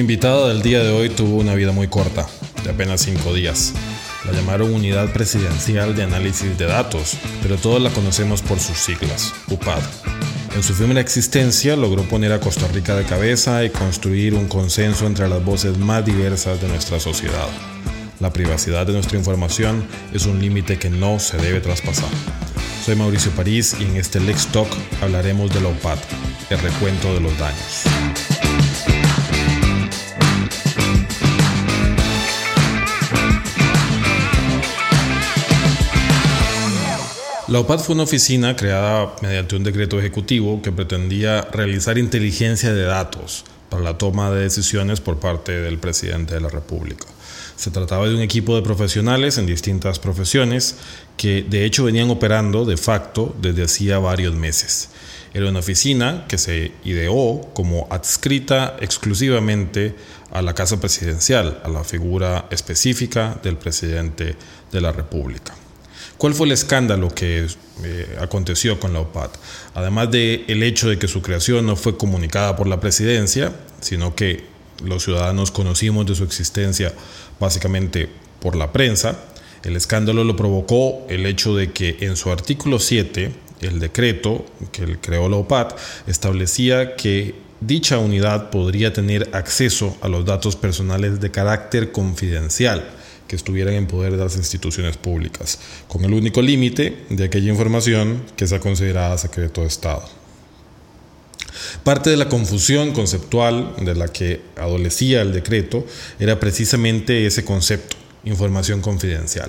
Mi invitada del día de hoy tuvo una vida muy corta, de apenas cinco días. La llamaron Unidad Presidencial de Análisis de Datos, pero todos la conocemos por sus siglas, UPAD. En su efímera existencia logró poner a Costa Rica de cabeza y construir un consenso entre las voces más diversas de nuestra sociedad. La privacidad de nuestra información es un límite que no se debe traspasar. Soy Mauricio París y en este Lex Talk hablaremos de la UPAD, el recuento de los daños. La OPAD fue una oficina creada mediante un decreto ejecutivo que pretendía realizar inteligencia de datos para la toma de decisiones por parte del presidente de la República. Se trataba de un equipo de profesionales en distintas profesiones que de hecho venían operando de facto desde hacía varios meses. Era una oficina que se ideó como adscrita exclusivamente a la Casa Presidencial, a la figura específica del presidente de la República. ¿Cuál fue el escándalo que eh, aconteció con la OPAD? Además del el hecho de que su creación no fue comunicada por la presidencia, sino que los ciudadanos conocimos de su existencia básicamente por la prensa, el escándalo lo provocó el hecho de que en su artículo 7, el decreto que creó la OPAD establecía que dicha unidad podría tener acceso a los datos personales de carácter confidencial que estuvieran en poder de las instituciones públicas, con el único límite de aquella información que sea considerada secreto de Estado. Parte de la confusión conceptual de la que adolecía el decreto era precisamente ese concepto, información confidencial.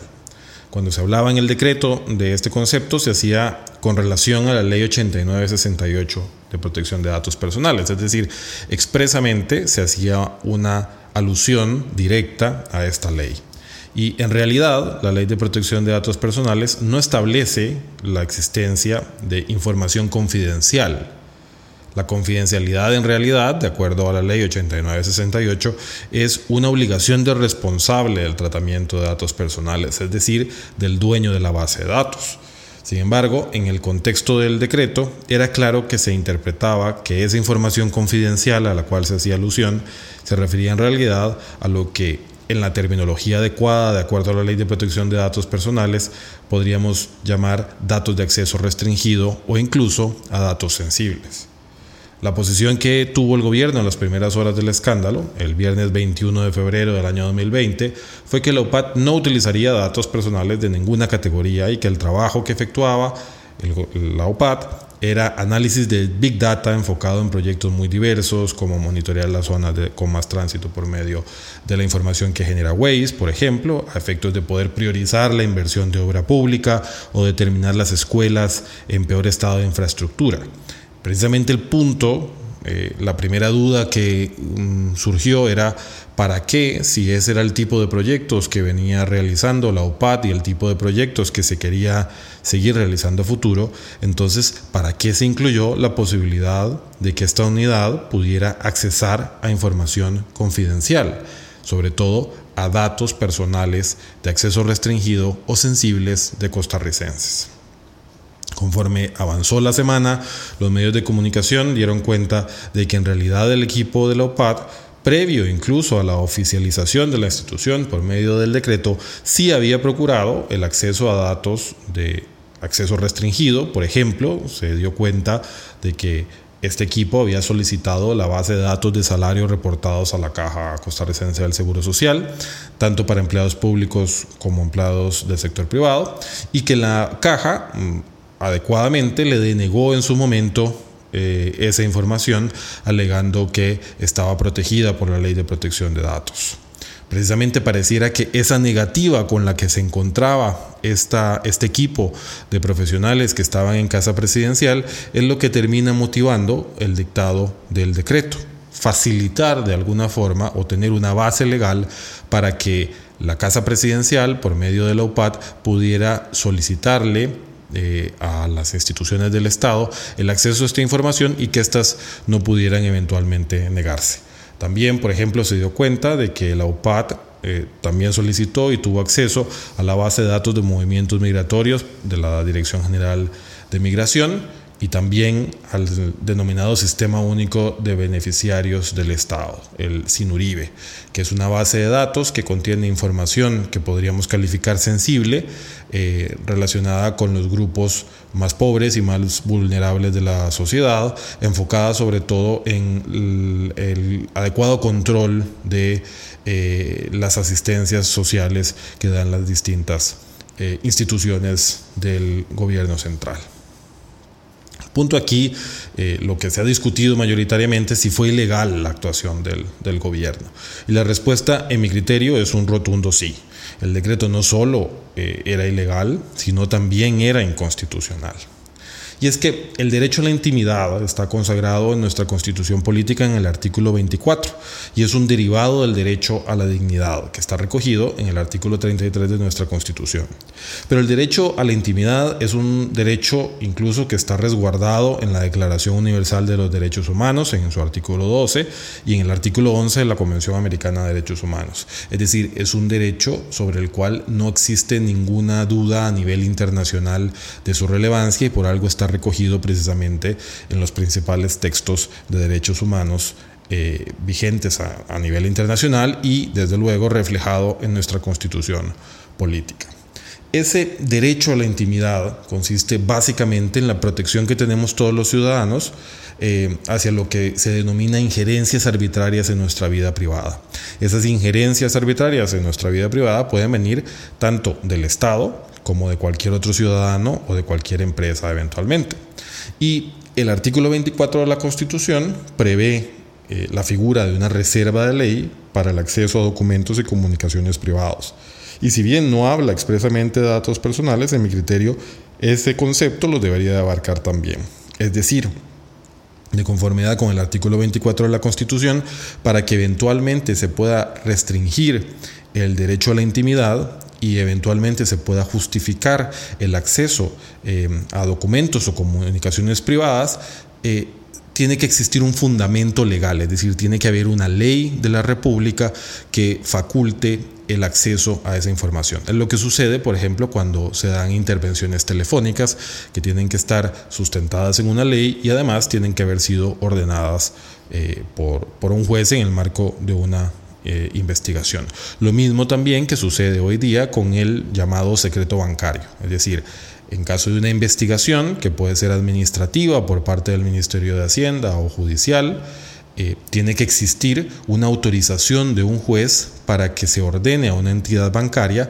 Cuando se hablaba en el decreto de este concepto se hacía con relación a la ley 8968 de protección de datos personales, es decir, expresamente se hacía una alusión directa a esta ley. Y en realidad, la ley de protección de datos personales no establece la existencia de información confidencial. La confidencialidad en realidad, de acuerdo a la ley 8968, es una obligación del responsable del tratamiento de datos personales, es decir, del dueño de la base de datos. Sin embargo, en el contexto del decreto, era claro que se interpretaba que esa información confidencial a la cual se hacía alusión se refería en realidad a lo que en la terminología adecuada, de acuerdo a la ley de protección de datos personales, podríamos llamar datos de acceso restringido o incluso a datos sensibles. La posición que tuvo el gobierno en las primeras horas del escándalo, el viernes 21 de febrero del año 2020, fue que la OPAT no utilizaría datos personales de ninguna categoría y que el trabajo que efectuaba la OPAT era análisis de Big Data enfocado en proyectos muy diversos, como monitorear las zonas con más tránsito por medio de la información que genera Waze, por ejemplo, a efectos de poder priorizar la inversión de obra pública o determinar las escuelas en peor estado de infraestructura. Precisamente el punto eh, la primera duda que mm, surgió era para qué, si ese era el tipo de proyectos que venía realizando la OPAT y el tipo de proyectos que se quería seguir realizando a futuro, entonces, ¿para qué se incluyó la posibilidad de que esta unidad pudiera accesar a información confidencial, sobre todo a datos personales de acceso restringido o sensibles de costarricenses? Conforme avanzó la semana, los medios de comunicación dieron cuenta de que en realidad el equipo de la OPAD, previo incluso a la oficialización de la institución por medio del decreto, sí había procurado el acceso a datos de acceso restringido. Por ejemplo, se dio cuenta de que este equipo había solicitado la base de datos de salarios reportados a la Caja Costarricense del Seguro Social, tanto para empleados públicos como empleados del sector privado, y que la Caja mm, adecuadamente le denegó en su momento eh, esa información alegando que estaba protegida por la ley de protección de datos. Precisamente pareciera que esa negativa con la que se encontraba esta, este equipo de profesionales que estaban en casa presidencial es lo que termina motivando el dictado del decreto. Facilitar de alguna forma o tener una base legal para que la casa presidencial, por medio de la UPAD, pudiera solicitarle eh, a las instituciones del Estado el acceso a esta información y que éstas no pudieran eventualmente negarse. También, por ejemplo, se dio cuenta de que la UPAT eh, también solicitó y tuvo acceso a la base de datos de movimientos migratorios de la Dirección General de Migración, y también al denominado Sistema Único de Beneficiarios del Estado, el SINURIBE, que es una base de datos que contiene información que podríamos calificar sensible eh, relacionada con los grupos más pobres y más vulnerables de la sociedad, enfocada sobre todo en el, adecuado control de eh, las asistencias sociales que dan las distintas eh, instituciones del gobierno central. Punto aquí, eh, lo que se ha discutido mayoritariamente si fue ilegal la actuación del, del, gobierno. Y la respuesta, en mi criterio, es un rotundo sí. El decreto no solo eh, era ilegal, sino también era inconstitucional. Y es que el derecho a la intimidad está consagrado en nuestra constitución política en el artículo 24 y es un derivado del derecho a la dignidad que está recogido en el artículo 33 de nuestra constitución. Pero el derecho a la intimidad es un derecho incluso que está resguardado en la Declaración Universal de los Derechos Humanos en su artículo 12 y en el artículo 11 de la Convención Americana de Derechos Humanos. Es decir, es un derecho sobre el cual no existe ninguna duda a nivel internacional de su relevancia y por algo está recogido precisamente en los principales textos de derechos humanos eh, vigentes a, nivel internacional y desde luego reflejado en nuestra constitución política. Ese derecho a la intimidad consiste básicamente en la protección que tenemos todos los ciudadanos eh, hacia lo que se denomina injerencias arbitrarias en nuestra vida privada. Esas injerencias arbitrarias en nuestra vida privada pueden venir tanto del Estado, como de cualquier otro ciudadano o de cualquier empresa eventualmente. Y el artículo 24 de la Constitución prevé eh, la figura de una reserva de ley para el acceso a documentos y comunicaciones privados. Y si bien no habla expresamente de datos personales, en mi criterio, ese concepto lo debería de abarcar también. Es decir, de conformidad con el artículo 24 de la Constitución, para que eventualmente se pueda restringir el derecho a la intimidad, y eventualmente se pueda justificar el acceso eh, a documentos o comunicaciones privadas, eh, tiene que existir un fundamento legal, es decir, tiene que haber una ley de la República que faculte el acceso a esa información. Es lo que sucede, por ejemplo, cuando se dan intervenciones telefónicas que tienen que estar sustentadas en una ley y además tienen que haber sido ordenadas eh, por, por un juez en el marco de una eh, investigación. Lo mismo también que sucede hoy día con el llamado secreto bancario, es decir, en caso de una investigación que puede ser administrativa por parte del Ministerio de Hacienda o judicial, eh, tiene que existir una autorización de un juez para que se ordene a una entidad bancaria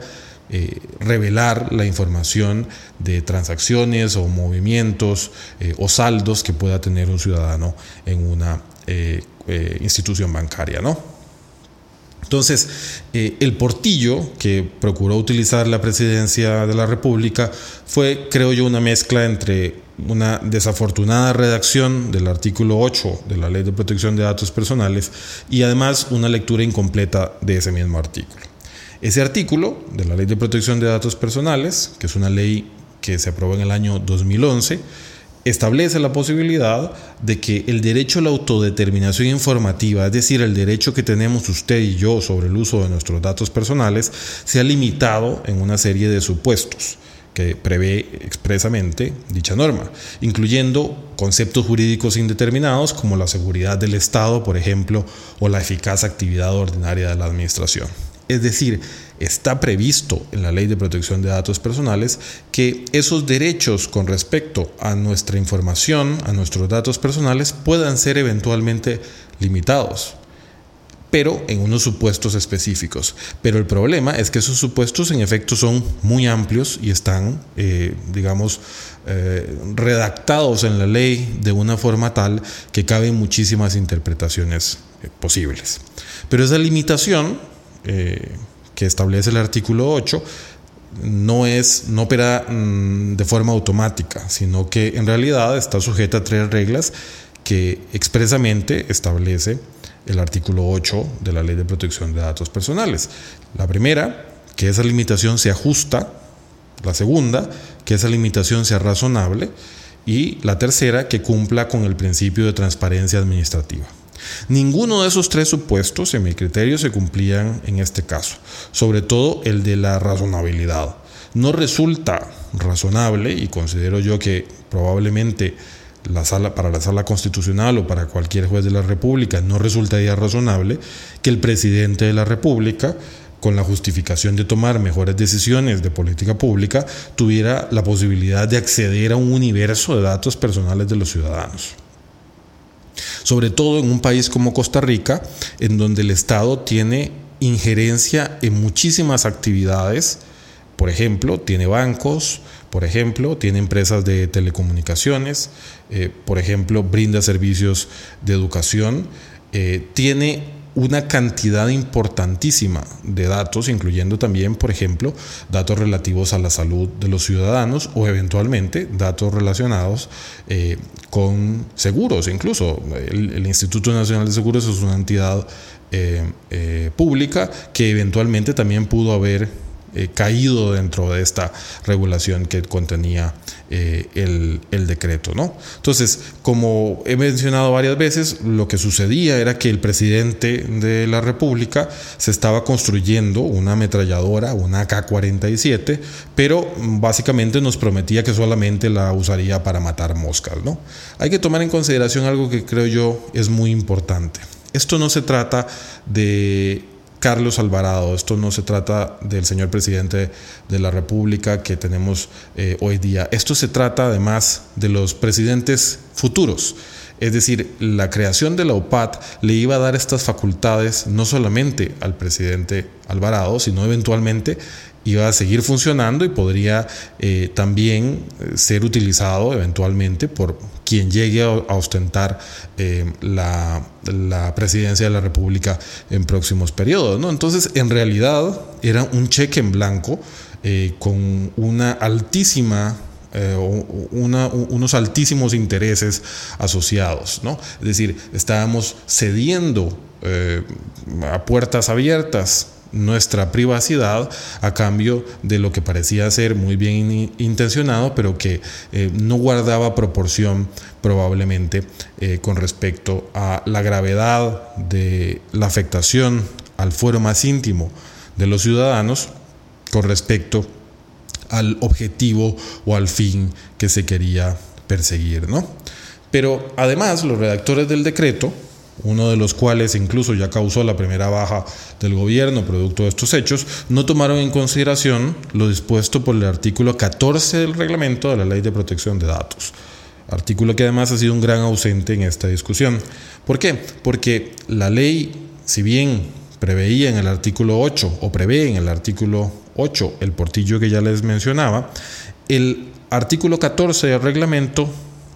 eh, revelar la información de transacciones o movimientos o saldos que pueda tener un ciudadano en una institución bancaria, ¿no? Entonces, eh, el portillo que procuró utilizar la presidencia de la República fue, creo yo, una mezcla entre una desafortunada redacción del artículo 8 de la Ley de Protección de Datos Personales y además una lectura incompleta de ese mismo artículo. Ese artículo de la Ley de Protección de Datos Personales, que es una ley que se aprobó en el año 2011, establece la posibilidad de que el derecho a la autodeterminación informativa, es decir, el derecho que tenemos usted y yo sobre el uso de nuestros datos personales, sea limitado en una serie de supuestos que prevé expresamente dicha norma, incluyendo conceptos jurídicos indeterminados como la seguridad del Estado, por ejemplo, o la eficaz actividad ordinaria de la Administración. Es decir, está previsto en la Ley de Protección de Datos Personales que esos derechos con respecto a nuestra información, a nuestros datos personales, puedan ser eventualmente limitados pero en unos supuestos específicos. Pero el problema es que esos supuestos en efecto son muy amplios y están, eh, digamos, eh, redactados en la ley de una forma tal que caben muchísimas interpretaciones eh, posibles. Pero esa limitación eh, que establece el artículo 8 no es no opera mm, de forma automática, sino que en realidad está sujeta a tres reglas que expresamente establece el artículo 8 de la Ley de Protección de Datos Personales. La primera, que esa limitación sea justa, la segunda, que esa limitación sea razonable y la tercera, que cumpla con el principio de transparencia administrativa. Ninguno de esos tres supuestos, en mi criterio, se cumplían en este caso, sobre todo el de la razonabilidad. No resulta razonable, y considero yo que probablemente la sala, para la sala constitucional o para cualquier juez de la República no resultaría razonable que el presidente de la República con la justificación de tomar mejores decisiones de política pública, tuviera la posibilidad de acceder a un universo de datos personales de los ciudadanos. Sobre todo en un país como Costa Rica, en donde el Estado tiene injerencia en muchísimas actividades, por ejemplo, tiene bancos, por ejemplo, tiene empresas de telecomunicaciones, eh, por ejemplo, brinda servicios de educación, eh, tiene una cantidad importantísima de datos, incluyendo también, por ejemplo, datos relativos a la salud de los ciudadanos o eventualmente datos relacionados eh, con seguros. Incluso el, Instituto Nacional de Seguros es una entidad eh, eh, pública que eventualmente también pudo haber eh, caído dentro de esta regulación que contenía eh, el, decreto. ¿no? Entonces, como he mencionado varias veces, lo que sucedía era que el presidente de la República se estaba construyendo una ametralladora, una AK-47, pero básicamente nos prometía que solamente la usaría para matar moscas. ¿no? Hay que tomar en consideración algo que creo yo es muy importante. Esto no se trata de Carlos Alvarado. Esto no se trata del señor presidente de la República que tenemos eh, hoy día. Esto se trata además de los presidentes futuros. Es decir, la creación de la OPAT le iba a dar estas facultades no solamente al presidente Alvarado, sino eventualmente iba a seguir funcionando y podría eh, también eh, ser utilizado eventualmente por quien llegue a, ostentar eh, la, presidencia de la República en próximos periodos. ¿no? Entonces, en realidad, era un cheque en blanco con una altísima unos altísimos intereses asociados. ¿no? Es decir, estábamos cediendo a puertas abiertas nuestra privacidad a cambio de lo que parecía ser muy bien intencionado, pero que eh, no guardaba proporción probablemente eh, con respecto a la gravedad de la afectación al fuero más íntimo de los ciudadanos con respecto al objetivo o al fin que se quería perseguir, ¿no? Pero además los redactores del decreto uno de los cuales incluso ya causó la primera baja del gobierno producto de estos hechos, no tomaron en consideración lo dispuesto por el artículo 14 del reglamento de la Ley de Protección de Datos. Artículo que además ha sido un gran ausente en esta discusión. ¿Por qué? Porque la ley, si bien preveía en el artículo 8 o prevé en el artículo 8 el portillo que ya les mencionaba, el artículo 14 del reglamento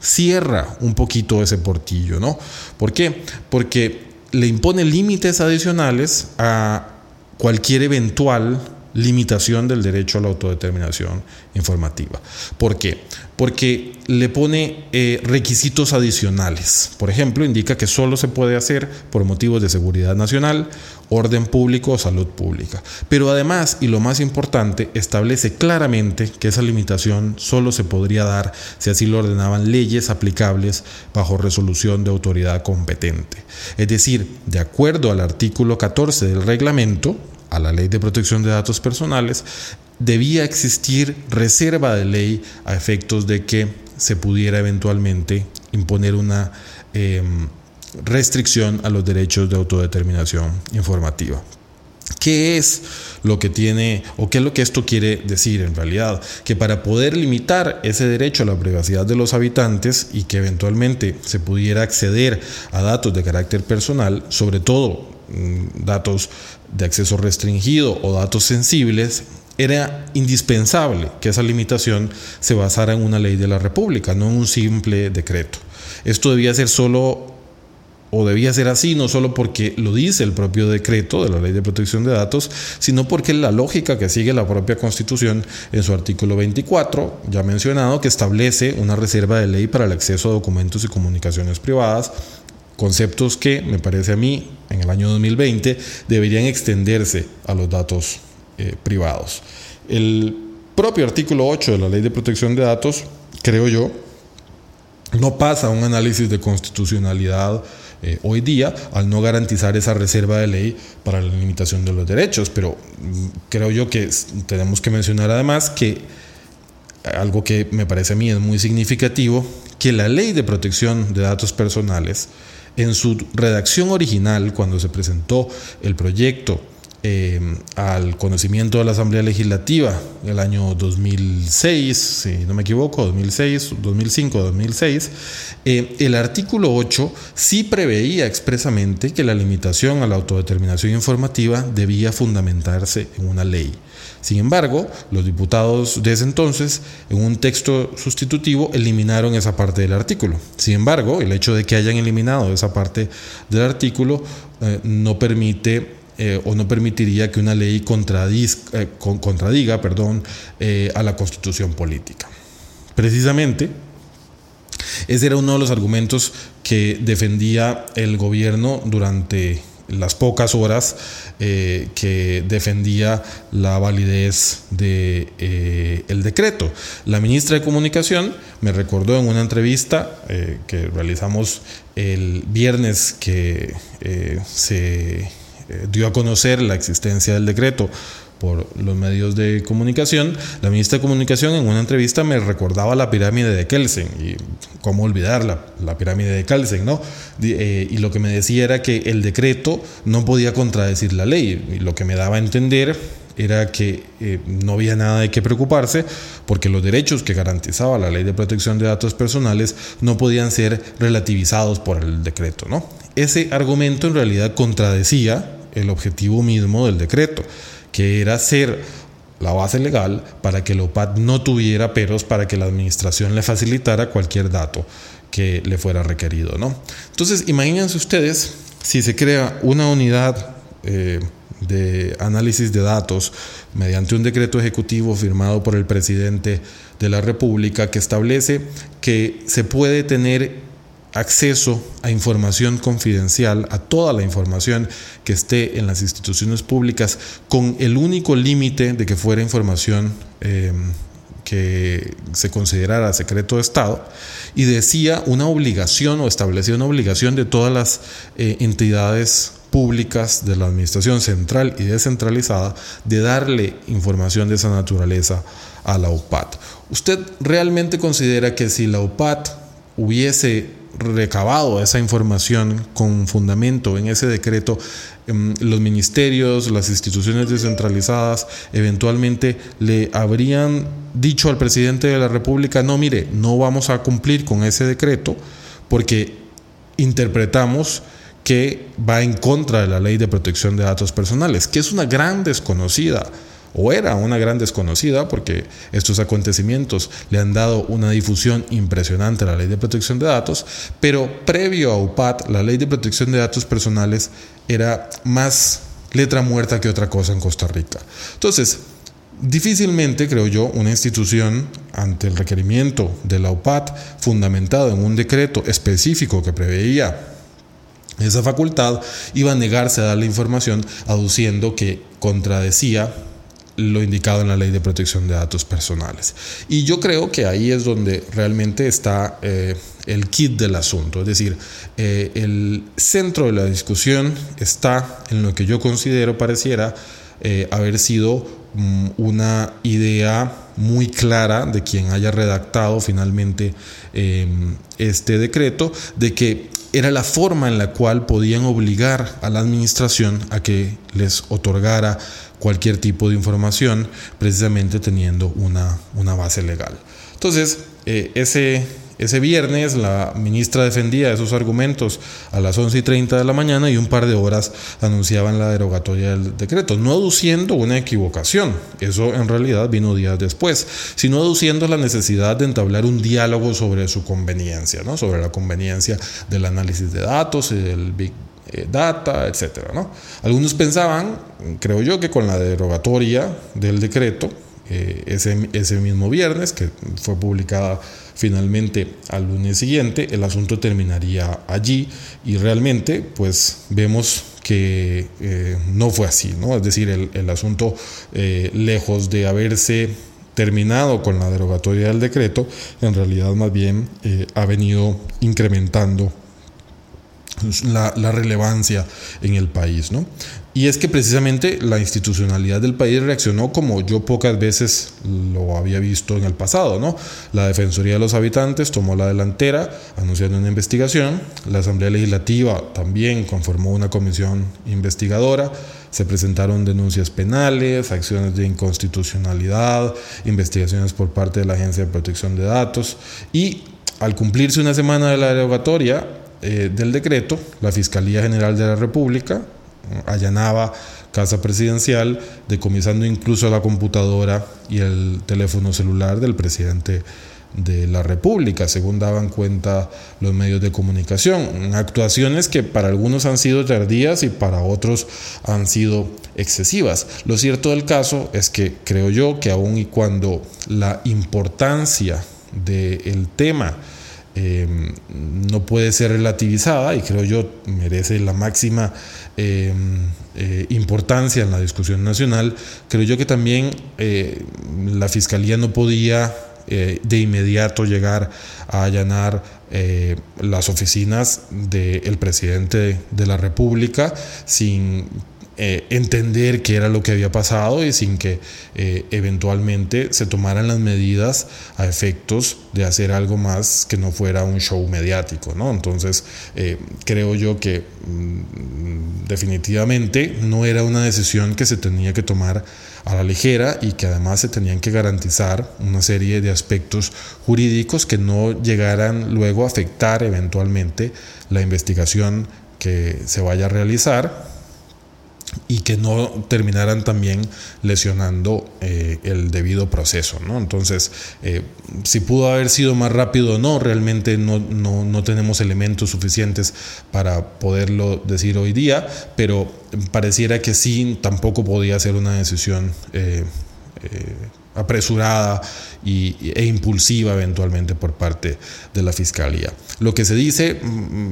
cierra un poquito ese portillo, ¿no? ¿Por qué? Porque le impone límites adicionales a cualquier eventual limitación del derecho a la autodeterminación informativa. ¿Por qué? Porque le pone eh, requisitos adicionales. Por ejemplo, indica que solo se puede hacer por motivos de seguridad nacional, orden público o salud pública. Pero además, y lo más importante, establece claramente que esa limitación solo se podría dar si así lo ordenaban leyes aplicables bajo resolución de autoridad competente. Es decir, de acuerdo al artículo 14 del reglamento, a la ley de protección de datos personales, debía existir reserva de ley a efectos de que se pudiera eventualmente imponer una em, restricción a los derechos de autodeterminación informativa. ¿Qué es lo que tiene o qué es lo que esto quiere decir en realidad? Que para poder limitar ese derecho a la privacidad de los habitantes y que eventualmente se pudiera acceder a datos de carácter personal, sobre todo mm, datos de acceso restringido o datos sensibles, era indispensable que esa limitación se basara en una ley de la República, no en un simple decreto. Esto debía ser solo o debía ser así, no solo porque lo dice el propio decreto de la Ley de Protección de Datos, sino porque la lógica que sigue la propia Constitución en su artículo 24, ya mencionado, que establece una reserva de ley para el acceso a documentos y comunicaciones privadas Conceptos que, me parece a mí, en el año 2020 deberían extenderse a los datos eh, privados. El propio artículo 8 de la Ley de Protección de Datos, creo yo, no pasa un análisis de constitucionalidad eh, hoy día al no garantizar esa reserva de ley para la limitación de los derechos, pero mm, creo yo que tenemos que mencionar además que algo que me parece a mí es muy significativo, que la ley de protección de datos personales, en su redacción original, cuando se presentó el proyecto eh, al conocimiento de la Asamblea Legislativa el año 2006, si no me equivoco, 2006, 2005, 2006, el artículo 8 sí preveía expresamente que la limitación a la autodeterminación informativa debía fundamentarse en una ley. Sin embargo, los diputados de ese entonces, en un texto sustitutivo, eliminaron esa parte del artículo. Sin embargo, el hecho de que hayan eliminado esa parte del artículo eh, no permite eh, o no permitiría que una ley eh, contradiga perdón, eh, a la constitución política. Precisamente, ese era uno de los argumentos que defendía el gobierno durante las pocas horas que defendía la validez del de, el decreto. La ministra de Comunicación me recordó en una entrevista que realizamos el viernes que se eh, dio a conocer la existencia del decreto por los medios de comunicación, la ministra de Comunicación en una entrevista me recordaba la pirámide de Kelsen, y cómo olvidar la, pirámide de Kelsen, ¿no? Eh, y lo que me decía era que el decreto no podía contradecir la ley, y lo que me daba a entender era que eh, no había nada de qué preocuparse porque los derechos que garantizaba la ley de protección de datos personales no podían ser relativizados por el decreto. ¿no? Ese argumento en realidad contradecía el objetivo mismo del decreto, que era ser la base legal para que el OPAT no tuviera peros para que la administración le facilitara cualquier dato que le fuera requerido. ¿no? Entonces, imagínense ustedes si se crea una unidad eh, de análisis de datos mediante un decreto ejecutivo firmado por el presidente de la República que establece que se puede tener acceso a información confidencial, a toda la información que esté en las instituciones públicas, con el único límite de que fuera información em, que se considerara secreto de Estado, y decía una obligación o establecía una obligación de todas las eh, entidades públicas de la administración central y descentralizada de darle información de esa naturaleza a la UPAT. ¿Usted realmente considera que si la UPAT hubiese recabado esa información con fundamento en ese decreto, em, los ministerios, las instituciones descentralizadas, eventualmente le habrían dicho al presidente de la República, no, mire, no vamos a cumplir con ese decreto porque interpretamos que va en contra de la ley de protección de datos personales, que es una gran desconocida o era una gran desconocida porque estos acontecimientos le han dado una difusión impresionante a la ley de protección de datos, pero previo a UPAT, la ley de protección de datos personales era más letra muerta que otra cosa en Costa Rica. Entonces, Difícilmente, creo yo, una institución ante el requerimiento de la UPAT fundamentado en un decreto específico que preveía esa facultad iba a negarse a dar la información aduciendo que contradecía lo indicado en la ley de protección de datos personales. Y yo creo que ahí es donde realmente está eh, el kit del asunto, es decir, eh, el centro de la discusión está en lo que yo considero pareciera eh, haber sido una idea muy clara de quien haya redactado finalmente este decreto, de que era la forma en la cual podían obligar a la administración a que les otorgara cualquier tipo de información, precisamente teniendo una, una base legal. Entonces, eh, ese, ese viernes la ministra defendía esos argumentos a las 11 y 30 de la mañana y un par de horas anunciaban la derogatoria del decreto, no aduciendo una equivocación, eso en realidad vino días después, sino aduciendo la necesidad de entablar un diálogo sobre su conveniencia, ¿no? sobre la conveniencia del análisis de datos y del Big eh, Data, etc. ¿no? Algunos pensaban, creo yo, que con la derogatoria del decreto, eh, ese, ese mismo viernes, que fue publicada finalmente al lunes siguiente, el asunto terminaría allí y realmente pues vemos que eh, no fue así, ¿no? Es decir, el, el asunto eh, lejos de haberse terminado con la derogatoria del decreto, en realidad más bien ha venido incrementando la, relevancia en el país. ¿no? Y es que precisamente la institucionalidad del país reaccionó como yo pocas veces lo había visto en el pasado. ¿no? La Defensoría de los Habitantes tomó la delantera anunciando una investigación, la Asamblea Legislativa también conformó una comisión investigadora, se presentaron denuncias penales, acciones de inconstitucionalidad, investigaciones por parte de la Agencia de Protección de Datos y al cumplirse una semana de la derogatoria, eh, del decreto, la Fiscalía General de la República allanaba casa presidencial, decomisando incluso la computadora y el teléfono celular del presidente de la República, según daban cuenta los medios de comunicación. Actuaciones que para algunos han sido tardías y para otros han sido excesivas. Lo cierto del caso es que creo yo que aun y cuando la importancia del tema Em, no puede ser relativizada y creo yo merece la máxima em, eh, importancia en la discusión nacional. Creo yo que también eh, la Fiscalía no podía eh, de inmediato llegar a allanar las oficinas del presidente de la República sin eh, entender qué era lo que había pasado y sin que eh, eventualmente se tomaran las medidas a efectos de hacer algo más que no fuera un show mediático. ¿no? Entonces, eh, creo yo que mm, definitivamente no era una decisión que se tenía que tomar a la ligera y que además se tenían que garantizar una serie de aspectos jurídicos que no llegaran luego a afectar eventualmente la investigación que se vaya a realizar y que no terminaran también lesionando eh, el debido proceso. ¿no? Entonces, eh, si pudo haber sido más rápido o no, realmente no, no, no, tenemos elementos suficientes para poderlo decir hoy día, pero pareciera que sí, tampoco podía ser una decisión eh, apresurada y, e impulsiva eventualmente por parte de la Fiscalía. Lo que se dice mm,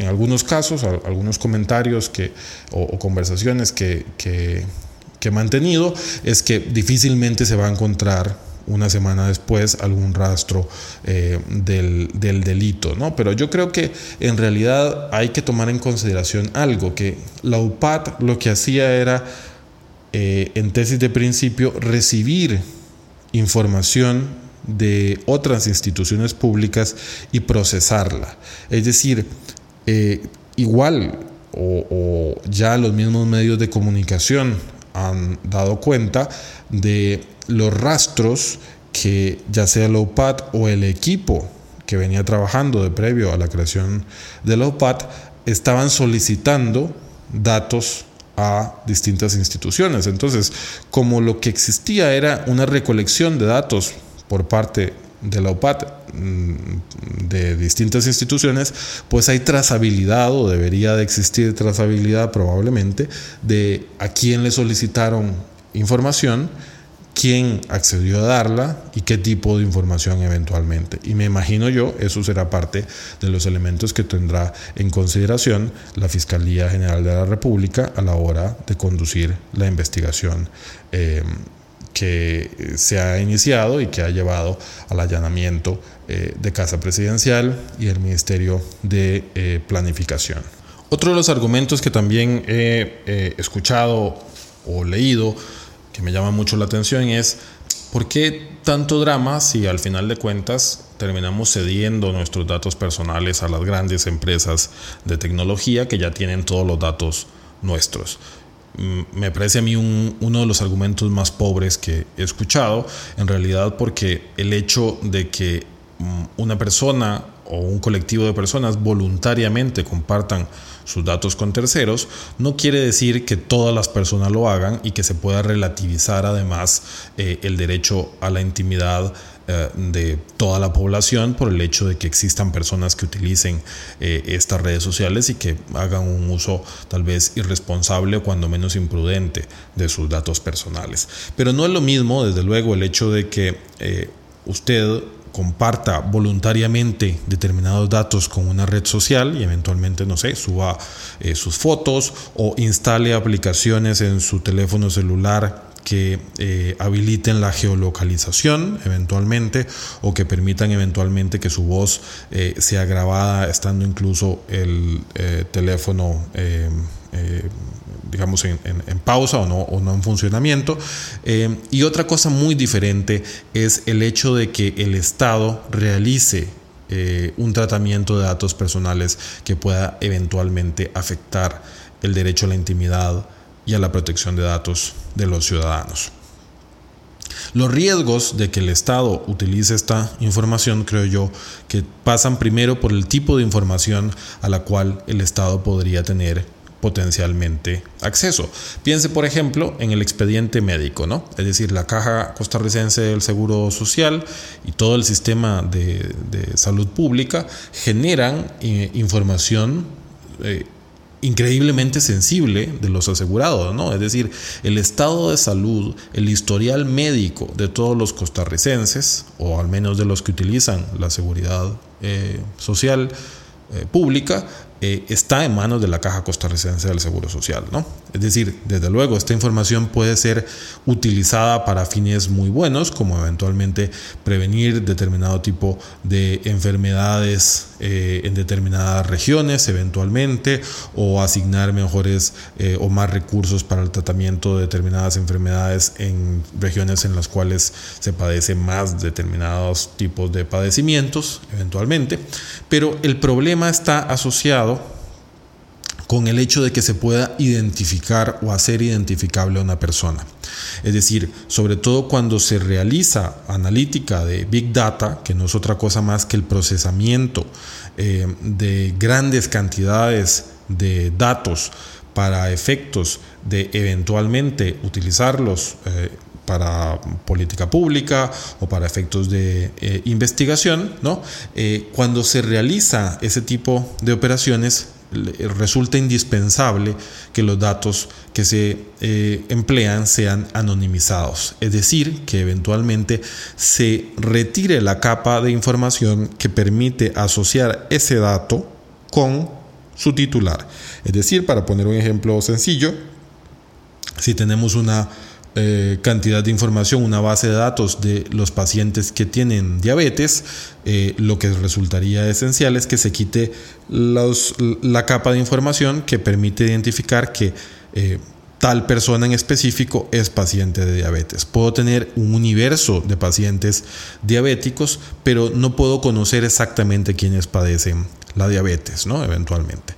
en algunos casos, algunos comentarios que, o, conversaciones que, que, he mantenido, es que difícilmente se va a encontrar una semana después algún rastro eh, del, delito, ¿no? Pero yo creo que en realidad hay que tomar en consideración algo, que la UPAT lo que hacía era, eh, en tesis de principio, recibir información de otras instituciones públicas y procesarla. Es decir, eh, igual o, ya los mismos medios de comunicación han dado cuenta de los rastros que ya sea la UPAD o el equipo que venía trabajando de previo a la creación de la UPAD estaban solicitando datos a distintas instituciones. Entonces, como lo que existía era una recolección de datos por parte de la UPAT mm, de distintas instituciones, pues hay trazabilidad o debería de existir trazabilidad probablemente de a quién le solicitaron información, quién accedió a darla y qué tipo de información eventualmente. Y me imagino yo, eso será parte de los elementos que tendrá en consideración la Fiscalía General de la República a la hora de conducir la investigación. Eh, que se ha iniciado y que ha llevado al allanamiento eh, de Casa Presidencial y el Ministerio de eh, Planificación. Otro de los argumentos que también he eh, escuchado o leído que me llama mucho la atención es ¿por qué tanto drama si al final de cuentas terminamos cediendo nuestros datos personales a las grandes empresas de tecnología que ya tienen todos los datos nuestros? Me parece a mí uno de los argumentos más pobres que he escuchado, en realidad porque el hecho de que mm, una persona o un colectivo de personas voluntariamente compartan sus datos con terceros, no quiere decir que todas las personas lo hagan y que se pueda relativizar además eh, el derecho a la intimidad de toda la población por el hecho de que existan personas que utilicen eh, estas redes sociales y que hagan un uso tal vez irresponsable o cuando menos imprudente de sus datos personales. Pero no es lo mismo, desde luego, el hecho de que eh, usted comparta voluntariamente determinados datos con una red social y eventualmente, no sé, suba sus fotos o instale aplicaciones en su teléfono celular que eh, habiliten la geolocalización eventualmente o que permitan eventualmente que su voz eh, sea grabada estando incluso el eh, teléfono digamos en, pausa o no, o no en funcionamiento. y otra cosa muy diferente es el hecho de que el Estado realice un tratamiento de datos personales que pueda eventualmente afectar el derecho a la intimidad y a la protección de datos de los ciudadanos. Los riesgos de que el Estado utilice esta información, creo yo, que pasan primero por el tipo de información a la cual el Estado podría tener potencialmente acceso. Piense, por ejemplo, en el expediente médico, ¿no? Es decir, la Caja Costarricense del Seguro Social y todo el sistema de, salud pública generan eh, información eh, increíblemente sensible de los asegurados, ¿no? Es decir, el estado de salud, el historial médico de todos los costarricenses, o al menos de los que utilizan la seguridad eh, social eh, pública, eh, está en manos de la Caja Costarricense del Seguro Social. ¿no? Es decir, desde luego, esta información puede ser utilizada para fines muy buenos, como eventualmente prevenir determinado tipo de enfermedades eh, en determinadas regiones, eventualmente, o asignar mejores eh, o más recursos para el tratamiento de determinadas enfermedades en regiones en las cuales se padece más determinados tipos de padecimientos, eventualmente. Pero el problema está asociado con el hecho de que se pueda identificar o hacer identificable a una persona. Es decir, sobre todo cuando se realiza analítica de Big Data, que no es otra cosa más que el procesamiento eh, de grandes cantidades de datos para efectos de eventualmente utilizarlos eh, para política pública o para efectos de eh, investigación, ¿no? cuando se realiza ese tipo de operaciones, resulta indispensable que los datos que se eh, emplean sean anonimizados, es decir, que eventualmente se retire la capa de información que permite asociar ese dato con su titular. Es decir, para poner un ejemplo sencillo, si tenemos una eh, cantidad de información, una base de datos de los pacientes que tienen diabetes, eh, lo que resultaría esencial es que se quite la capa de información que permite identificar que eh, tal persona en específico es paciente de diabetes. Puedo tener un universo de pacientes diabéticos, pero no puedo conocer exactamente quiénes padecen la diabetes, ¿no? Eventualmente.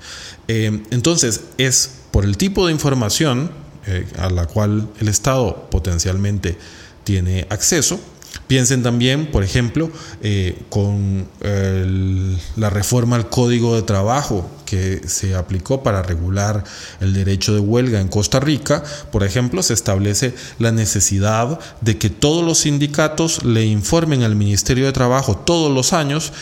entonces, es por el tipo de información eh, a la cual el Estado potencialmente tiene acceso. Piensen también, por ejemplo, eh, con la reforma al Código de Trabajo que se aplicó para regular el derecho de huelga en Costa Rica, por ejemplo, se establece la necesidad de que todos los sindicatos le informen al Ministerio de Trabajo todos los años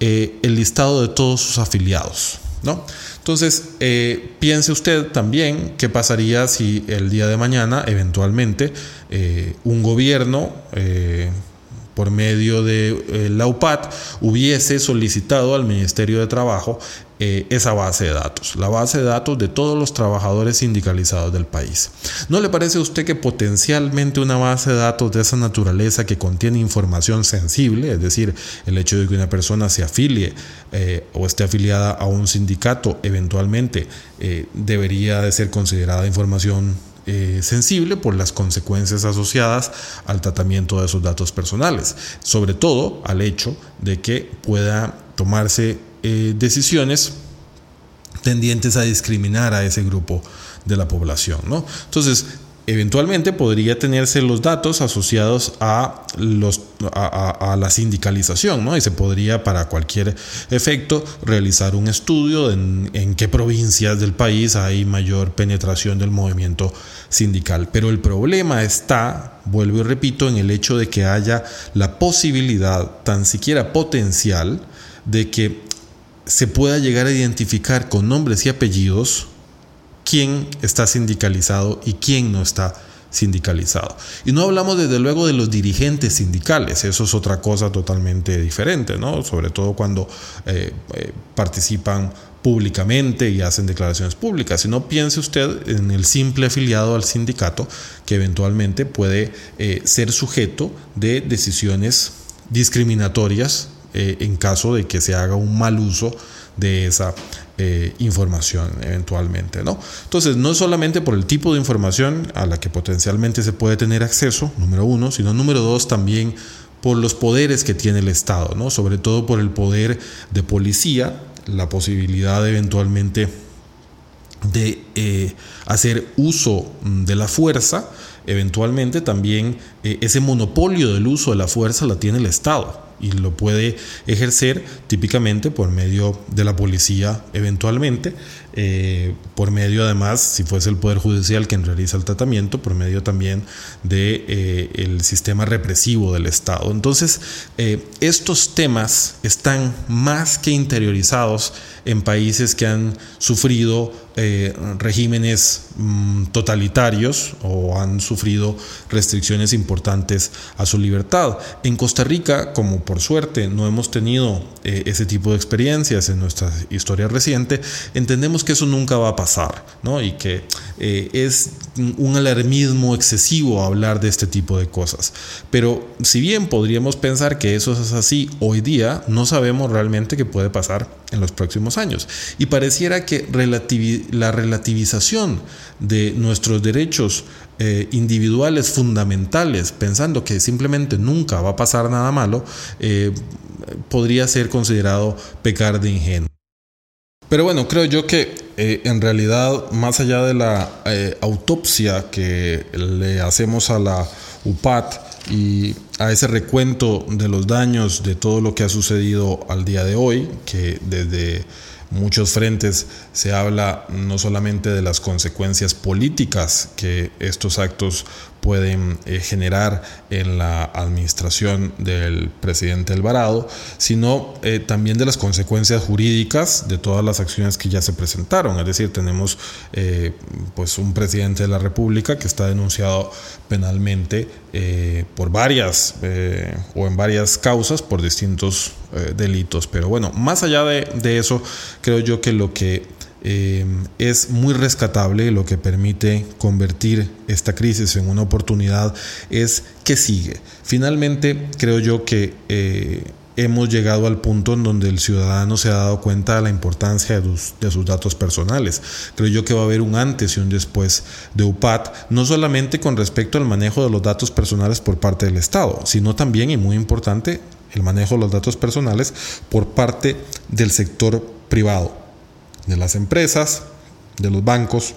eh, el listado de todos sus afiliados. ¿no? Entonces, eh, piense usted también qué pasaría si el día de mañana, eventualmente, eh, un gobierno, eh, por medio de la UPAT, hubiese solicitado al Ministerio de Trabajo esa base de datos, la base de datos de todos los trabajadores sindicalizados del país. ¿No le parece a usted que potencialmente una base de datos de esa naturaleza que contiene información sensible, es decir, el hecho de que una persona se afilie eh, o esté afiliada a un sindicato eventualmente eh, debería de ser considerada información eh, sensible por las consecuencias asociadas al tratamiento de esos datos personales, sobre todo al hecho de que pueda tomarse decisiones tendientes a discriminar a ese grupo de la población. ¿no? Entonces, eventualmente podría tenerse los datos asociados a, los, a, la sindicalización, ¿no? Y se podría para cualquier efecto realizar un estudio en, en, qué provincias del país hay mayor penetración del movimiento sindical. Pero el problema está, vuelvo y repito, en el hecho de que haya la posibilidad, tan siquiera potencial, de que se pueda llegar a identificar con nombres y apellidos quién está sindicalizado y quién no está sindicalizado. Y no hablamos desde luego de los dirigentes sindicales, eso es otra cosa totalmente diferente, ¿no? sobre todo cuando eh, eh, participan públicamente y hacen declaraciones públicas, Si no piense usted en el simple afiliado al sindicato que eventualmente puede eh, ser sujeto de decisiones discriminatorias en caso de que se haga un mal uso de esa eh, información eventualmente, ¿no? Entonces, no solamente por el tipo de información a la que potencialmente se puede tener acceso, número uno, sino número dos, también por los poderes que tiene el Estado, ¿no? Sobre todo por el poder de policía, la posibilidad de eventualmente de eh, hacer uso de la fuerza, eventualmente también eh, ese monopolio del uso de la fuerza la tiene el Estado y lo puede ejercer típicamente por medio de la policía eventualmente, eh, por medio además, si fuese el Poder Judicial quien realiza el tratamiento, por medio también del de, eh, sistema represivo del Estado. Entonces, eh, estos temas están más que interiorizados en países que han sufrido regímenes mm, totalitarios o han sufrido restricciones importantes a su libertad. En Costa Rica, como por suerte no hemos tenido ese tipo de experiencias en nuestra historia reciente, entendemos que eso nunca va a pasar, ¿no? Y que eh, es un alarmismo excesivo hablar de este tipo de cosas. Pero si bien podríamos pensar que eso es así hoy día, no sabemos realmente qué puede pasar en los próximos años. Y pareciera que la relativización de nuestros derechos eh, individuales fundamentales, pensando que simplemente nunca va a pasar nada malo, eh, podría ser considerado pecar de ingenuo. Pero bueno, creo yo que eh, en realidad, más allá de la eh, autopsia que le hacemos a la UPAT y a ese recuento de los daños de todo lo que ha sucedido al día de hoy, que desde muchos frentes se habla no solamente de las consecuencias políticas que estos actos pueden eh, generar en la administración del presidente Alvarado, sino eh, también de las consecuencias jurídicas de todas las acciones que ya se presentaron. Es decir, tenemos eh, pues un presidente de la República que está denunciado penalmente por varias o en varias causas por distintos delitos. Pero bueno, más allá de, de eso, creo yo que lo que eh, es muy rescatable, lo que permite convertir esta crisis en una oportunidad es que sigue. Finalmente, creo yo que eh, hemos llegado al punto en donde el ciudadano se ha dado cuenta de la importancia de, sus datos personales. Creo yo que va a haber un antes y un después de UPAT, no solamente con respecto al manejo de los datos personales por parte del Estado, sino también, y muy importante, el manejo de los datos personales por parte del sector privado de las empresas, de los bancos,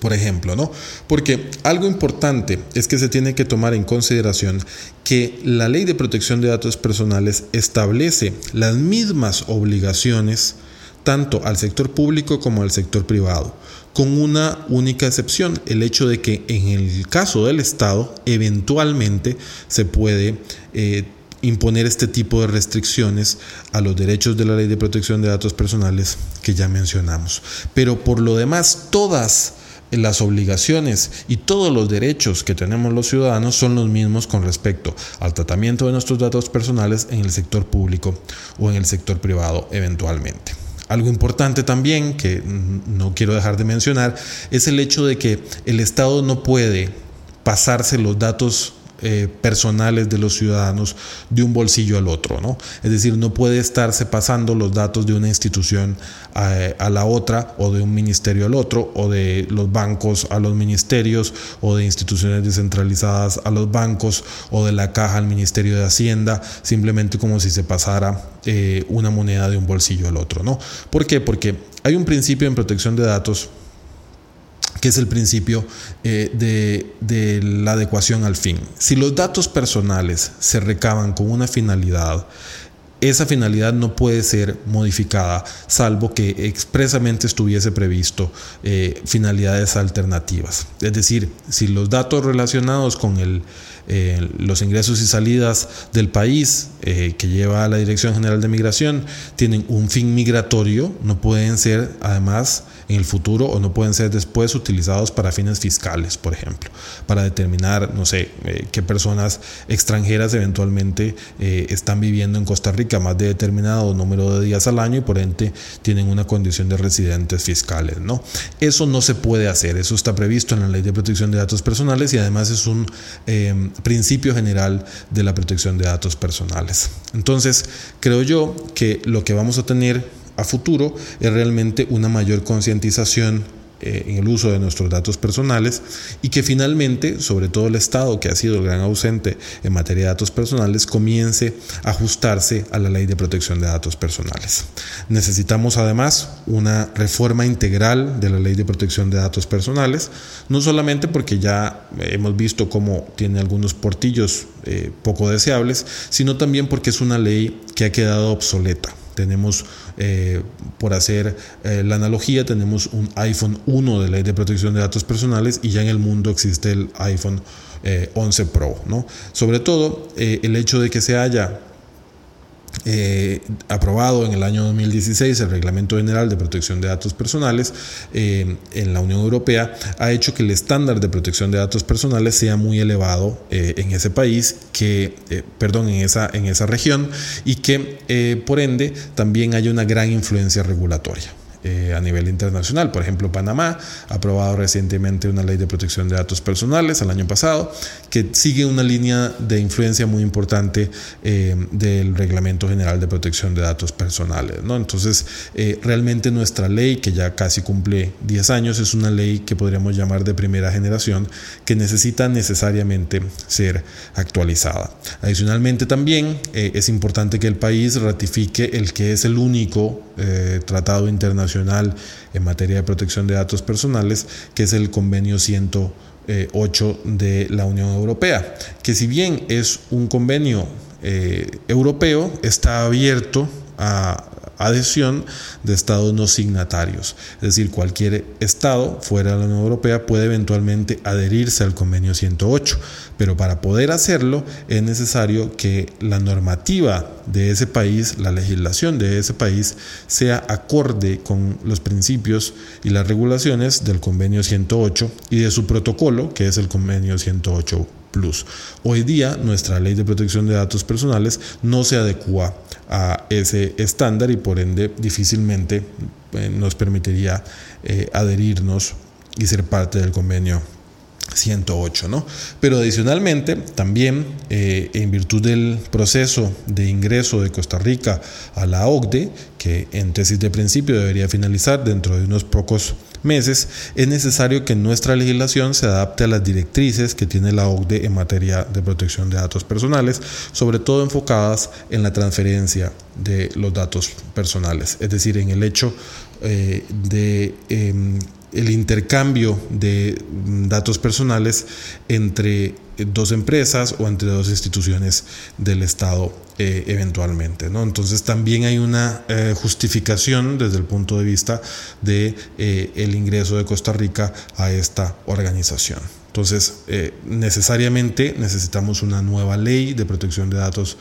por ejemplo, ¿no? Porque algo importante es que se tiene que tomar en consideración que la ley de protección de datos personales establece las mismas obligaciones tanto al sector público como al sector privado, con una única excepción, el hecho de que en el caso del Estado eventualmente se puede eh, imponer este tipo de restricciones a los derechos de la ley de protección de datos personales que ya mencionamos. Pero por lo demás, todas las obligaciones y todos los derechos que tenemos los ciudadanos son los mismos con respecto al tratamiento de nuestros datos personales en el sector público o en el sector privado eventualmente. Algo importante también que no quiero dejar de mencionar es el hecho de que el Estado no puede pasarse los datos eh, personales de los ciudadanos de un bolsillo al otro, ¿no? Es decir, no puede estarse pasando los datos de una institución a, la otra o de un ministerio al otro o de los bancos a los ministerios o de instituciones descentralizadas a los bancos o de la caja al Ministerio de Hacienda, simplemente como si se pasara eh, una moneda de un bolsillo al otro, ¿no? ¿Por qué? Porque hay un principio en protección de datos que es el principio eh, de, la adecuación al fin. Si los datos personales se recaban con una finalidad esa finalidad no puede ser modificada, salvo que expresamente estuviese previsto eh, finalidades alternativas. Es decir, si los datos relacionados con el eh, los ingresos y salidas del país eh, que lleva la Dirección General de Migración tienen un fin migratorio, no pueden ser además en el futuro o no pueden ser después utilizados para fines fiscales, por ejemplo, para determinar, no sé, eh, qué personas extranjeras eventualmente están viviendo en Costa Rica más de determinado número de días al año y por ende tienen una condición de residentes fiscales, ¿no? Eso no se puede hacer, eso está previsto en la Ley de Protección de Datos Personales y además es un principio general de la protección de datos personales. Entonces, creo yo que lo que vamos a tener a futuro es realmente una mayor concientización eh, en el uso de nuestros datos personales y que finalmente, sobre todo el Estado, que ha sido el gran ausente en materia de datos personales, comience a ajustarse a la ley de protección de datos personales. Necesitamos además una reforma integral de la ley de protección de datos personales, no solamente porque ya hemos visto cómo tiene algunos portillos eh, poco deseables, sino también porque es una ley que ha quedado obsoleta tenemos, eh, por hacer eh, la analogía, tenemos un iPhone 1 de ley de protección de datos personales y ya en el mundo existe el iPhone 11 eh, Pro. ¿no? Sobre todo, el hecho de que se haya eh, aprobado en el año 2016 el Reglamento General de Protección de Datos Personales eh, en la Unión Europea ha hecho que el estándar de protección de datos personales sea muy elevado eh, en ese país, que, perdón, en esa, en esa región y que por ende también haya una gran influencia regulatoria. Eh, a nivel internacional. Por ejemplo, Panamá ha aprobado recientemente una ley de protección de datos personales el año pasado, que sigue una línea de influencia muy importante eh, del Reglamento General de Protección de Datos Personales. ¿no? Entonces, eh, realmente nuestra ley, que ya casi cumple 10 años, es una ley que podríamos llamar de primera generación, que necesita necesariamente ser actualizada. Adicionalmente, también es importante que el país ratifique el que es el único tratado internacional en materia de protección de datos personales, que es el convenio 108 de la Unión Europea, que si bien es un convenio eh, europeo, está abierto a adhesión de estados no signatarios. Es decir, cualquier estado fuera de la Unión Europea puede eventualmente adherirse al convenio 108, pero para poder hacerlo es necesario que la normativa de ese país, la legislación de ese país, sea acorde con los principios y las regulaciones del convenio 108 y de su protocolo, que es el convenio 108 Plus. Hoy día nuestra ley de protección de datos personales no se adecua a ese estándar y por ende difícilmente eh, nos permitiría eh, adherirnos y ser parte del convenio 108, ¿no? Pero adicionalmente, también eh, en virtud del proceso de ingreso de Costa Rica a la OCDE, que en tesis de principio debería finalizar dentro de unos pocos meses, es necesario que nuestra legislación se adapte a las directrices que tiene la OCDE en materia de protección de datos personales, sobre todo enfocadas en la transferencia de los datos personales, es decir, en el hecho eh, de em, el intercambio de datos personales entre dos empresas o entre dos instituciones del Estado eh, eventualmente. ¿no? Entonces también hay una eh, justificación desde el punto de vista de eh, ingreso de Costa Rica a esta organización. Entonces, necesariamente necesitamos una nueva ley de protección de datos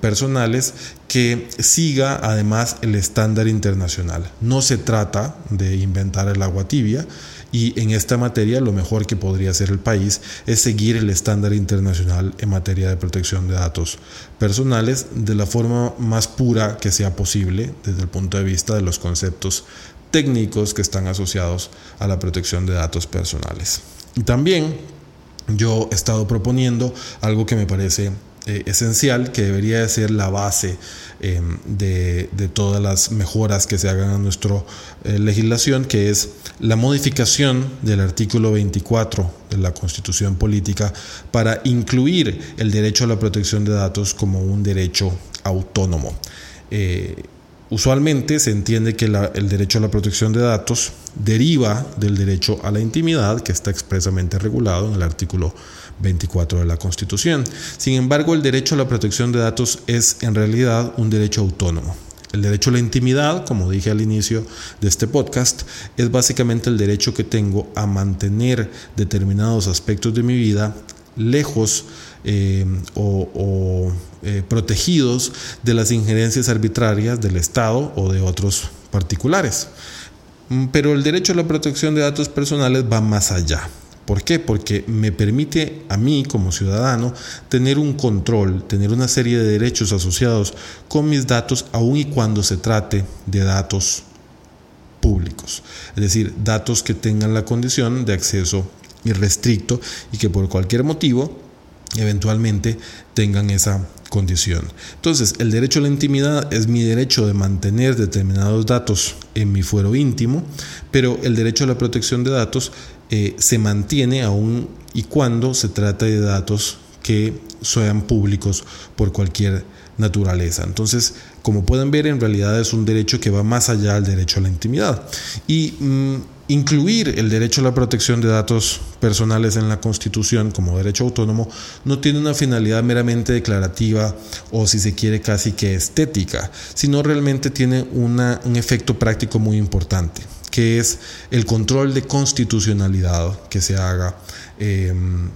personales que siga además el estándar internacional. No se trata de inventar el agua tibia, y en esta materia lo mejor que podría hacer el país es seguir el estándar internacional en materia de protección de datos personales de la forma más pura que sea posible desde el punto de vista de los conceptos técnicos que están asociados a la protección de datos personales. Y también yo he estado proponiendo algo que me parece eh, esencial que debería de ser la base em, de, todas las mejoras que se hagan a nuestra eh, legislación, que es la modificación del artículo 24 de la Constitución Política para incluir el derecho a la protección de datos como un derecho autónomo. Eh, usualmente se entiende que el derecho a la protección de datos deriva del derecho a la intimidad que está expresamente regulado en el artículo 24 de la Constitución. Sin embargo, el derecho a la protección de datos es en realidad un derecho autónomo. El derecho a la intimidad, como dije al inicio de este podcast, es básicamente el derecho que tengo a mantener determinados aspectos de mi vida lejos eh, o, eh, protegidos de las injerencias arbitrarias del Estado o de otros particulares. Mm, pero el derecho a la protección de datos personales va más allá. ¿Por qué? Porque me permite a mí como ciudadano tener un control, tener una serie de derechos asociados con mis datos, aun y cuando se trate de datos públicos. Es decir, datos que tengan la condición de acceso irrestricto y que por cualquier motivo eventualmente tengan esa condición. Entonces, el derecho a la intimidad es mi derecho de mantener determinados datos en mi fuero íntimo, pero el derecho a la protección de datos eh, se mantiene aún y cuando se trata de datos que sean públicos por cualquier naturaleza. Entonces, como pueden ver, en realidad es un derecho que va más allá del derecho a la intimidad. Y mm, incluir el derecho a la protección de datos personales en la Constitución como derecho autónomo no tiene una finalidad meramente declarativa o si se quiere casi que estética, sino realmente tiene un efecto práctico muy importante, que es el control de constitucionalidad que se haga. Em,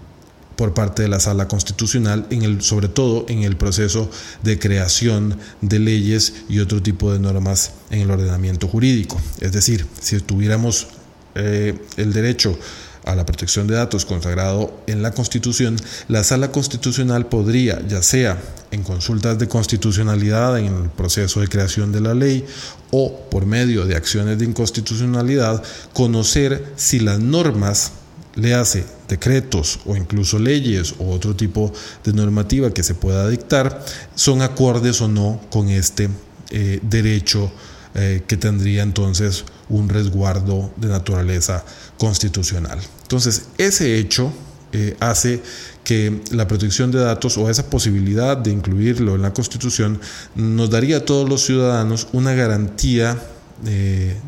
por parte de la sala constitucional, sobre todo en el proceso de creación de leyes y otro tipo de normas en el ordenamiento jurídico. Es decir, si tuviéramos eh, el derecho a la protección de datos consagrado en la Constitución, la Sala Constitucional podría, ya sea en consultas de constitucionalidad en el proceso de creación de la ley o por medio de acciones de inconstitucionalidad, conocer si las normas le hace decretos o incluso leyes o otro tipo de normativa que se pueda dictar son acordes o no con este eh, derecho eh, que tendría entonces un resguardo de naturaleza constitucional. Entonces, ese hecho eh, hace que la protección de datos o esa posibilidad de incluirlo en la Constitución nos daría a todos los ciudadanos una garantía del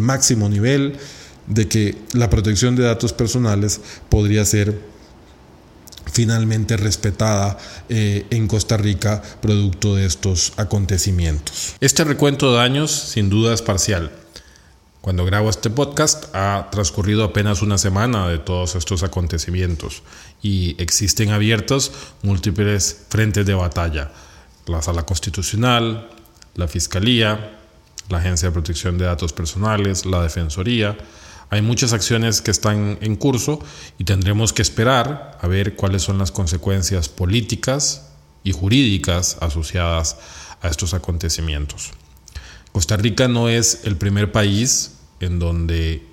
máximo nivel de que la protección de datos personales podría ser finalmente respetada eh, en Costa Rica producto de estos acontecimientos. Este recuento de daños sin duda es parcial. Cuando grabo este podcast ha transcurrido apenas una semana de todos estos acontecimientos y existen abiertos múltiples frentes de batalla. La Sala Constitucional, la Fiscalía, la Agencia de Protección de Datos Personales, la Defensoría, hay muchas acciones que están en curso y tendremos que esperar a ver cuáles son las consecuencias políticas y jurídicas asociadas a estos acontecimientos. Costa Rica no es el primer país en donde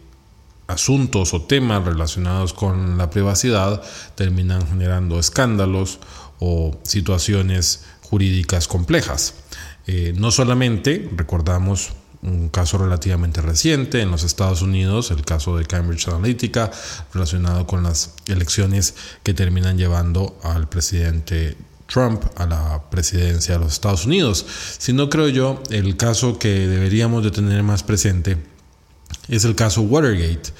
asuntos o temas relacionados con la privacidad terminan generando escándalos o situaciones jurídicas complejas. Eh, no solamente recordamos un caso relativamente reciente en los Estados Unidos, el caso de Cambridge Analytica, relacionado con las elecciones que terminan llevando al presidente Trump a la presidencia de los Estados Unidos, sino creo yo el caso que deberíamos de tener más presente es el caso Watergate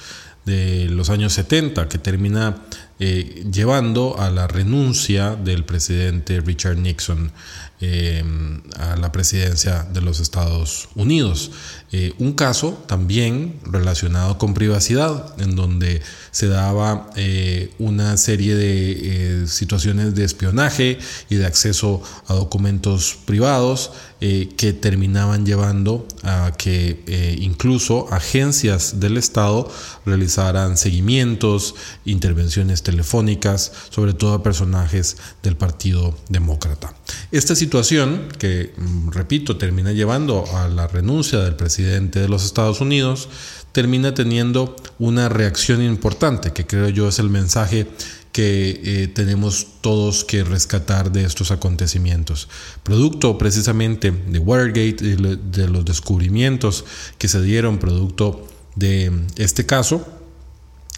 de los años 70 que termina eh, llevando a la renuncia del presidente Richard Nixon Em, a la presidencia de los Estados Unidos. Eh, un caso también relacionado con privacidad, en donde se daba eh, una serie de eh, situaciones de espionaje y de acceso a documentos privados que terminaban llevando a que incluso agencias del Estado realizaran seguimientos, intervenciones telefónicas, sobre todo a personajes del Partido Demócrata. Esta situación, que mm, repito, termina llevando a la renuncia del presidente de los Estados Unidos, termina teniendo una reacción importante, que creo yo es el mensaje que eh, tenemos todos que rescatar de estos acontecimientos. Producto precisamente de Watergate, de, de los descubrimientos que se dieron producto de este caso,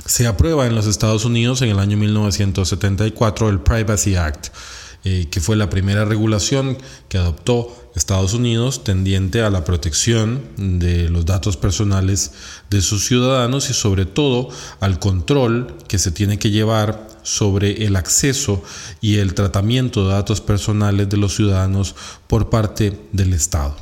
se aprueba en los Estados Unidos en el año 1974 el Privacy Act eh, que fue la primera regulación que adoptó Estados Unidos tendiente a la protección de los datos personales de sus ciudadanos y sobre todo al control que se tiene que llevar sobre el acceso y el tratamiento de datos personales de los ciudadanos por parte del Estado.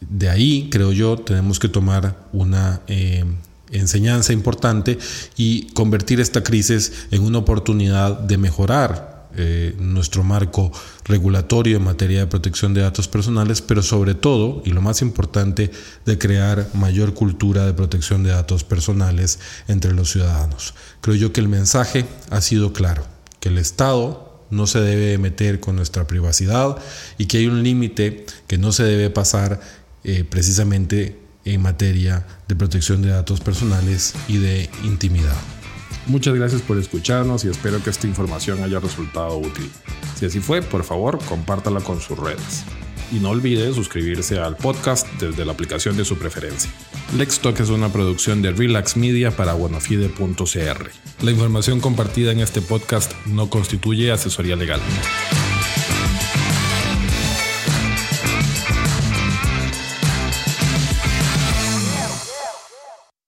De ahí, creo yo, tenemos que tomar una eh, enseñanza importante y convertir esta crisis en una oportunidad de mejorar eh, nuestro marco regulatorio en materia de protección de datos personales, pero sobre todo, y lo más importante, de crear mayor cultura de protección de datos personales entre los ciudadanos. Creo yo que el mensaje ha sido claro, que el Estado no se debe meter con nuestra privacidad y que hay un límite que no se debe pasar eh, precisamente en materia de protección de datos personales y de intimidad. Muchas gracias por escucharnos y espero que esta información haya resultado útil. Si así fue, por favor, compártala con sus redes. Y no olvide suscribirse al podcast desde la aplicación de su preferencia. Talk es una producción de Relax Media para buenafide.cr. La información compartida en este podcast no constituye asesoría legal.